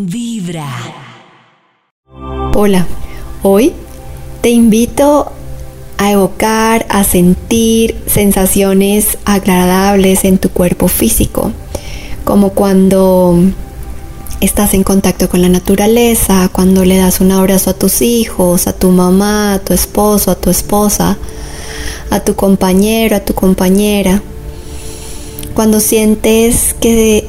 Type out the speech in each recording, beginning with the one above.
Vibra. Hola, hoy te invito a evocar, a sentir sensaciones agradables en tu cuerpo físico, como cuando estás en contacto con la naturaleza, cuando le das un abrazo a tus hijos, a tu mamá, a tu esposo, a tu esposa, a tu compañero, a tu compañera, cuando sientes que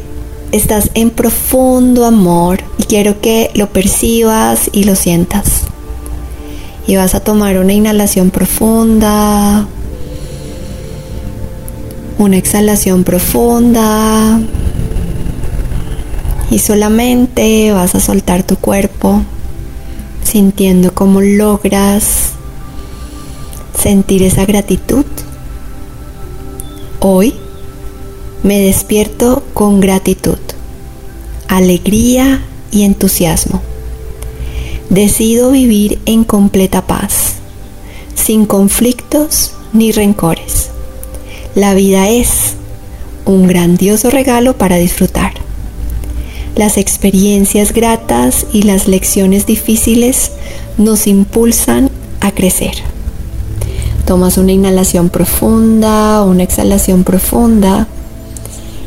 estás en profundo amor y quiero que lo percibas y lo sientas. Y vas a tomar una inhalación profunda, una exhalación profunda y solamente vas a soltar tu cuerpo sintiendo cómo logras sentir esa gratitud. Hoy me despierto con gratitud, alegría y entusiasmo. Decido vivir en completa paz, sin conflictos ni rencores. La vida es un grandioso regalo para disfrutar. Las experiencias gratas y las lecciones difíciles nos impulsan a crecer. Tomas una inhalación profunda, una exhalación profunda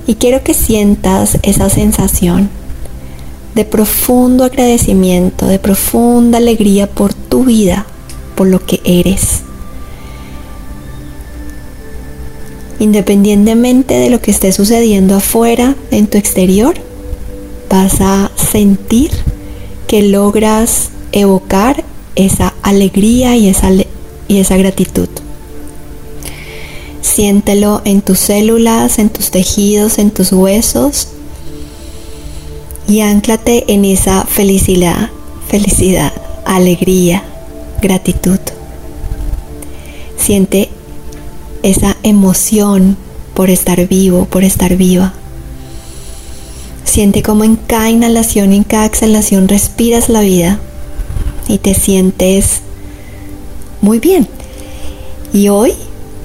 y quiero que sientas esa sensación de profundo agradecimiento, de profunda alegría por tu vida, por lo que eres. Independientemente de lo que esté sucediendo afuera, en tu exterior, vas a sentir que logras evocar esa alegría y esa, y esa gratitud. Siéntelo en tus células, en tus tejidos, en tus huesos y anclate en esa felicidad, felicidad, alegría, gratitud. Siente esa emoción por estar vivo, por estar viva. Siente como en cada inhalación en cada exhalación respiras la vida y te sientes muy bien. Y hoy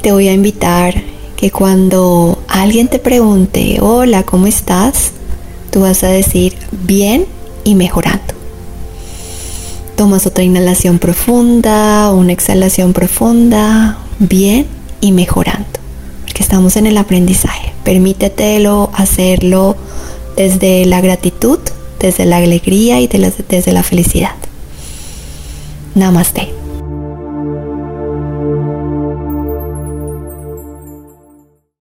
te voy a invitar que cuando alguien te pregunte, hola, ¿cómo estás? Tú vas a decir, bien y mejorando. Tomas otra inhalación profunda, una exhalación profunda, bien y mejorando. Porque estamos en el aprendizaje. Permítetelo hacerlo desde la gratitud, desde la alegría y desde la felicidad. Namaste.